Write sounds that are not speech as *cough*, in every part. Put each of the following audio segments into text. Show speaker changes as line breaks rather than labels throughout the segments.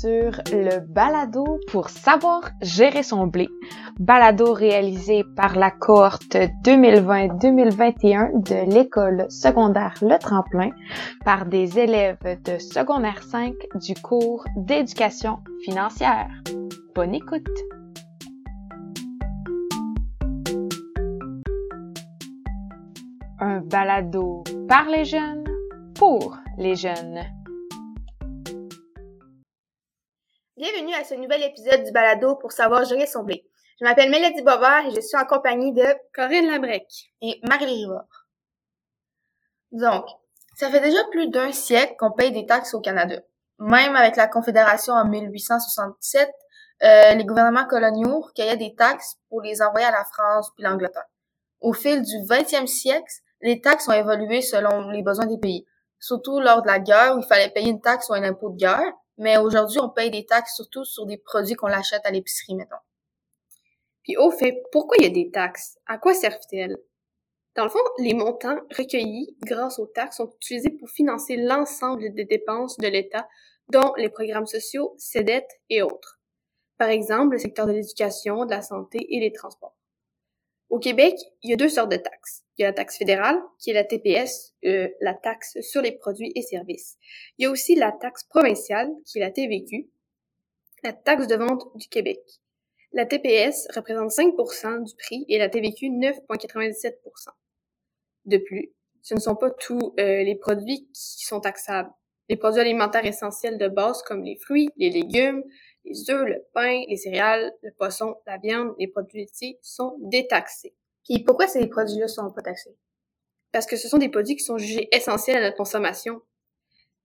sur le balado pour savoir gérer son blé. Balado réalisé par la cohorte 2020-2021 de l'école secondaire Le Tremplin par des élèves de secondaire 5 du cours d'éducation financière. Bonne écoute! Un balado par les jeunes pour les jeunes.
Bienvenue à ce nouvel épisode du balado pour savoir gérer son blé. Je m'appelle Mélodie Bovard et je suis en compagnie de
Corinne Labrec
et Marie Rivard. Donc, ça fait déjà plus d'un siècle qu'on paye des taxes au Canada. Même avec la Confédération en 1867, euh, les gouvernements coloniaux recueillaient des taxes pour les envoyer à la France puis l'Angleterre. Au fil du 20e siècle, les taxes ont évolué selon les besoins des pays. Surtout lors de la guerre où il fallait payer une taxe ou un impôt de guerre, mais aujourd'hui on paye des taxes surtout sur des produits qu'on achète à l'épicerie, mettons.
Puis au fait, pourquoi il y a des taxes? À quoi servent-elles? Dans le fond, les montants recueillis grâce aux taxes sont utilisés pour financer l'ensemble des dépenses de l'État, dont les programmes sociaux, ses dettes et autres. Par exemple, le secteur de l'éducation, de la santé et les transports. Au Québec, il y a deux sortes de taxes. Il y a la taxe fédérale, qui est la TPS, euh, la taxe sur les produits et services. Il y a aussi la taxe provinciale, qui est la TVQ, la taxe de vente du Québec. La TPS représente 5% du prix et la TVQ 9,97%. De plus, ce ne sont pas tous euh, les produits qui sont taxables. Les produits alimentaires essentiels de base comme les fruits, les légumes, les œufs, le pain, les céréales, le poisson, la viande, les produits laitiers sont détaxés.
Puis pourquoi ces produits-là sont pas taxés?
Parce que ce sont des produits qui sont jugés essentiels à notre consommation.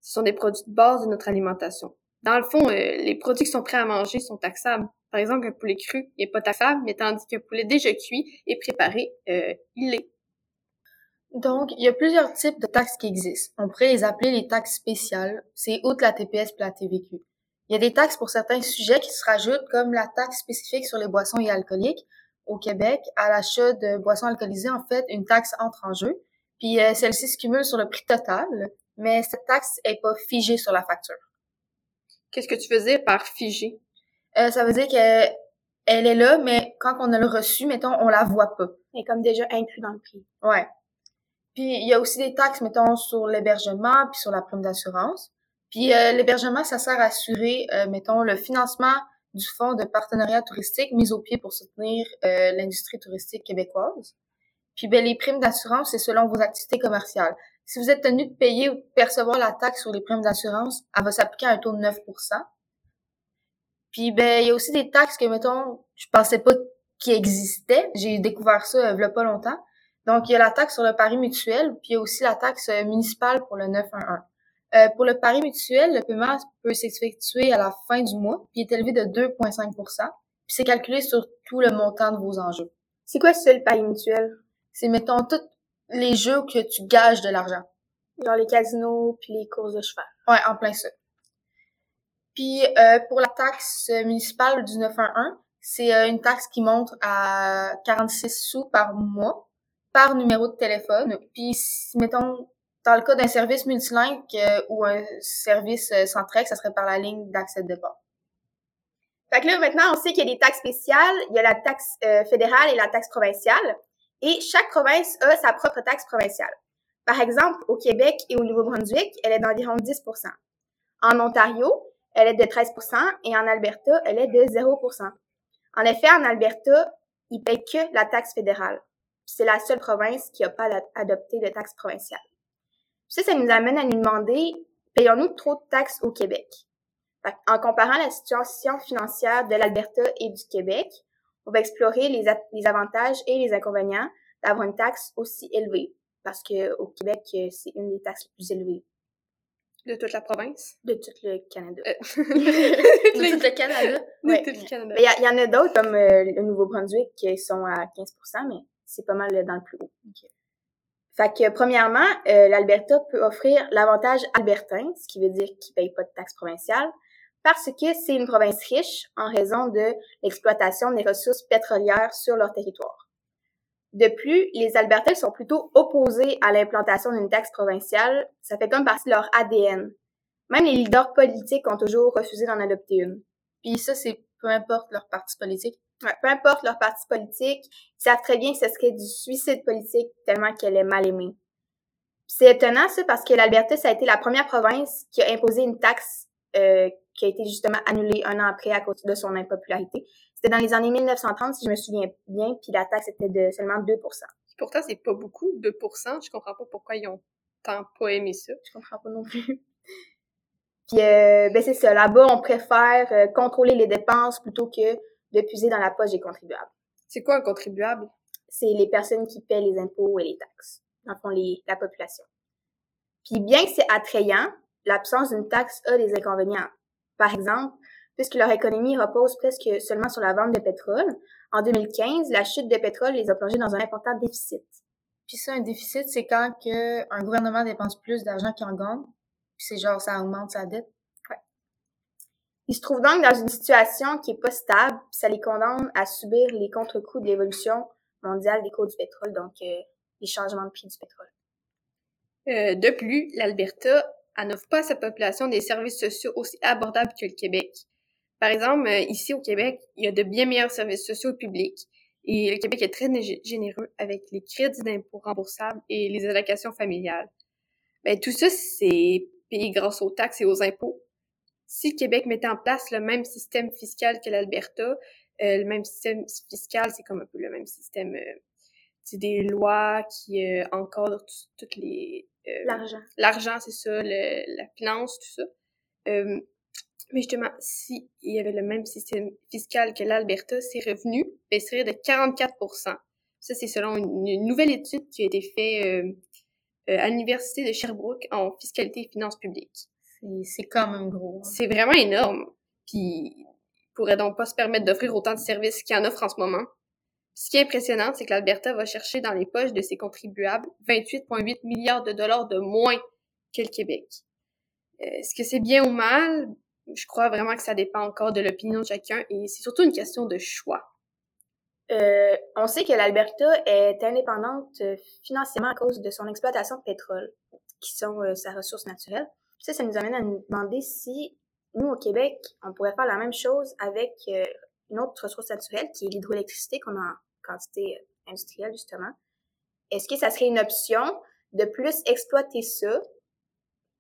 Ce sont des produits de base de notre alimentation. Dans le fond, euh, les produits qui sont prêts à manger sont taxables. Par exemple, un poulet cru n'est pas taxable, mais tandis qu'un poulet déjà cuit et préparé, euh, il l'est.
Donc, il y a plusieurs types de taxes qui existent. On pourrait les appeler les taxes spéciales. C'est outre la TPS et la TVQ. Il y a des taxes pour certains sujets qui se rajoutent, comme la taxe spécifique sur les boissons et alcooliques. Au Québec, à l'achat de boissons alcoolisées, en fait, une taxe entre en jeu. Puis euh, celle-ci se cumule sur le prix total, mais cette taxe est pas figée sur la facture.
Qu'est-ce que tu faisais par figée?
Euh, ça veut dire que elle est là, mais quand on a le reçu, mettons, on la voit pas.
Elle est comme déjà inclus dans le prix.
Ouais. Puis il y a aussi des taxes, mettons, sur l'hébergement puis sur la prime d'assurance. Puis euh, l'hébergement, ça sert à assurer, euh, mettons, le financement du fonds de partenariat touristique mis au pied pour soutenir euh, l'industrie touristique québécoise. Puis ben, les primes d'assurance, c'est selon vos activités commerciales. Si vous êtes tenu de payer ou de percevoir la taxe sur les primes d'assurance, elle va s'appliquer à un taux de 9% Puis ben il y a aussi des taxes que, mettons, je pensais pas qui existaient. J'ai découvert ça il y a pas longtemps. Donc, il y a la taxe sur le pari mutuel, puis il y a aussi la taxe municipale pour le 911. Euh, pour le pari mutuel, le paiement peut s'effectuer à la fin du mois, puis est élevé de 2,5% puis c'est calculé sur tout le montant de vos enjeux.
C'est quoi ça, le pari mutuel?
C'est, mettons, tous les jeux que tu gages de l'argent.
Genre les casinos puis les courses de cheval.
Ouais, en plein ça. Puis euh, pour la taxe municipale du 911, c'est euh, une taxe qui monte à 46 sous par mois par numéro de téléphone. Puis mettons dans le cas d'un service multilingue euh, ou un service euh, centrique, ça serait par la ligne d'accès de départ.
Fait que là, maintenant, on sait qu'il y a des taxes spéciales, il y a la taxe euh, fédérale et la taxe provinciale, et chaque province a sa propre taxe provinciale. Par exemple, au Québec et au Nouveau-Brunswick, elle est d'environ 10% En Ontario, elle est de 13% et en Alberta, elle est de 0% En effet, en Alberta, ils payent que la taxe fédérale. C'est la seule province qui n'a pas adopté de taxe provinciale. Ça, ça nous amène à nous demander, payons-nous trop de taxes au Québec? en comparant la situation financière de l'Alberta et du Québec, on va explorer les, les avantages et les inconvénients d'avoir une taxe aussi élevée. Parce que au Québec, euh, c'est une des taxes les plus élevées.
De toute la province?
De tout le Canada.
Euh. *laughs* de tout le Canada?
De tout le Canada.
Il y, en a d'autres, comme euh, le Nouveau-Brunswick, qui sont à 15% mais c'est pas mal dans le plus haut. Fait que, premièrement, euh, l'Alberta peut offrir l'avantage albertain, ce qui veut dire qu'il paye pas de taxes provinciales, parce que c'est une province riche en raison de l'exploitation des ressources pétrolières sur leur territoire. De plus, les Albertains sont plutôt opposés à l'implantation d'une taxe provinciale. Ça fait comme partie de leur ADN. Même les leaders politiques ont toujours refusé d'en adopter une.
Puis ça, c'est peu importe leur parti politique.
Ouais, peu importe leur parti politique, ils savent très bien que ce serait du suicide politique tellement qu'elle est mal aimée. C'est étonnant ça parce que l'Alberta, ça a été la première province qui a imposé une taxe euh, qui a été justement annulée un an après à cause de son impopularité. C'était dans les années 1930, si je me souviens bien, puis la taxe était de seulement 2%
Pourtant, c'est pas beaucoup, 2% Je comprends pas pourquoi ils ont tant pas aimé ça.
Je comprends pas non plus. puis, euh, ben c'est ça. Là-bas, on préfère euh, contrôler les dépenses plutôt que de puiser dans la poche des contribuables.
C'est quoi un contribuable?
C'est les personnes qui paient les impôts et les taxes. Dans le fond, les, la population. Puis bien que c'est attrayant, l'absence d'une taxe a des inconvénients. Par exemple, puisque leur économie repose presque seulement sur la vente de pétrole, en 2015, la chute de pétrole les a plongés dans un important déficit.
Puis ça, un déficit, c'est quand que un gouvernement dépense plus d'argent qu'il en gagne, puis c'est genre ça augmente sa dette.
Ils se trouvent donc dans une situation qui est pas stable, puis ça les condamne à subir les contre-coups de l'évolution mondiale des cours du pétrole, donc euh, les changements de prix du pétrole.
Euh, de plus, l'Alberta n'offre pas à sa population des services sociaux aussi abordables que le Québec. Par exemple, euh, ici au Québec, il y a de bien meilleurs services sociaux publics et le Québec est très généreux avec les crédits d'impôt remboursables et les allocations familiales. Ben, tout ça, c'est payé grâce aux taxes et aux impôts. Si Québec mettait en place le même système fiscal que l'Alberta, euh, le même système fiscal, c'est comme un peu le même système, euh, c'est des lois qui euh, encadrent toutes les...
Euh, l'argent.
L'argent, c'est ça, le, la finance, tout ça. Mais justement, s'il y avait le même système fiscal que l'Alberta, ses revenus baisseraient de 44% Ça, c'est selon une, nouvelle étude qui a été faite euh, euh, à l'Université de Sherbrooke en fiscalité et finances publiques.
C'est quand même gros.
Hein. C'est vraiment énorme. Puis, pourrait donc pas se permettre d'offrir autant de services qu'il en offre en ce moment. Ce qui est impressionnant, c'est que l'Alberta va chercher dans les poches de ses contribuables 28,8 milliards de dollars de moins que le Québec. Euh, Est-ce que c'est bien ou mal? je crois vraiment que ça dépend encore de l'opinion de chacun et c'est surtout une question de choix.
Euh, on sait que l'Alberta est indépendante euh, financièrement à cause de son exploitation de pétrole, qui sont euh, sa ressource naturelle. Ça, ça nous amène à nous demander si nous, au Québec, on pourrait faire la même chose avec euh, une autre ressource naturelle, qui est l'hydroélectricité qu'on a en quantité industrielle, justement. Est-ce que ça serait une option de plus exploiter ça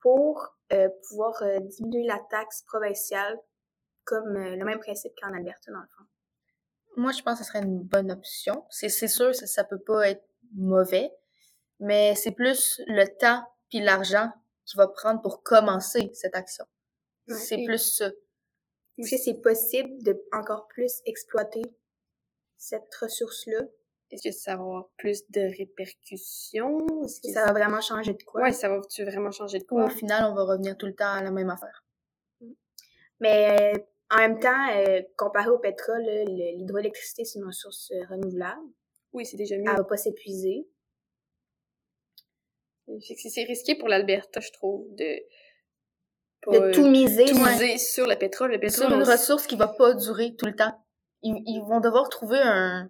pour euh, pouvoir euh, diminuer la taxe provinciale comme euh, le même principe qu'en Alberta, dans le fond?
Moi, je pense que ce serait une bonne option. C'est, c'est sûr, ça, ça peut pas être mauvais, mais c'est plus le temps puis l'argent qu'il va prendre pour commencer cette action. c'est plus ça.
Est-ce que c'est possible de encore plus exploiter cette ressource-là?
Est-ce que ça va avoir plus de répercussions?
Est-ce que ça va vraiment changer de quoi?
Ouais, ça va-tu vraiment changer de quoi?
Au final, on va revenir tout le temps à la même affaire.
Mais euh, en même temps, euh, comparé au pétrole, l'hydroélectricité, c'est une ressource euh, renouvelable.
Oui, c'est déjà mieux.
Elle va pas s'épuiser.
C'est risqué pour l'Alberta, je trouve, de...
de tout miser.
Tout miser sur le pétrole. Le pétrole
sur une ressource qui va pas durer tout le temps. ils vont devoir trouver un,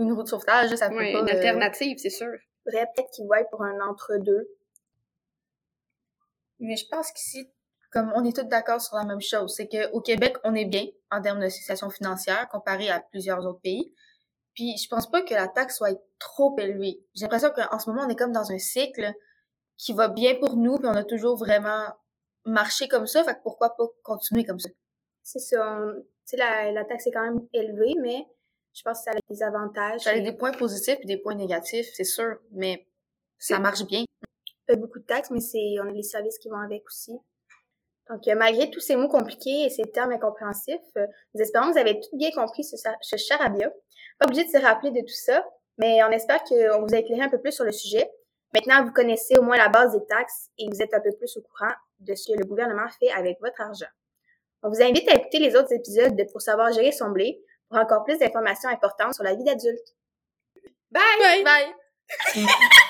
une route de sauvetage, ça peut
pas...
une
euh, alternative, c'est sûr.
Faudrait peut-être qu'il voient pour un entre-deux.
Mais je pense qu'ici, comme on est tous d'accord sur la même chose, c'est qu'au Québec, on est bien en termes de situation financière comparé à plusieurs autres pays. Puis je pense pas que la taxe soit trop élevée. J'ai l'impression qu'en ce moment, on est comme dans un cycle qui va bien pour nous, puis on a toujours vraiment marché comme ça, fait que pourquoi pas continuer comme ça?
C'est ça. Tu sais, la, la taxe est quand même élevée, mais je pense que ça a des avantages.
Ça a des points positifs et des points négatifs, c'est sûr, mais ça marche bien.
Pas beaucoup de taxes, mais c'est on a les services qui vont avec aussi. Donc, euh, malgré tous ces mots compliqués et ces termes incompréhensifs, euh, nous espérons que vous avez tout bien compris ce, ce charabia. Pas obligé de se rappeler de tout ça, mais on espère qu'on vous a éclairé un peu plus sur le sujet. Maintenant, vous connaissez au moins la base des taxes et vous êtes un peu plus au courant de ce que le gouvernement fait avec votre argent. On vous invite à écouter les autres épisodes de Pour savoir gérer son blé, pour encore plus d'informations importantes sur la vie d'adulte.
Bye! Bye! Bye. *laughs*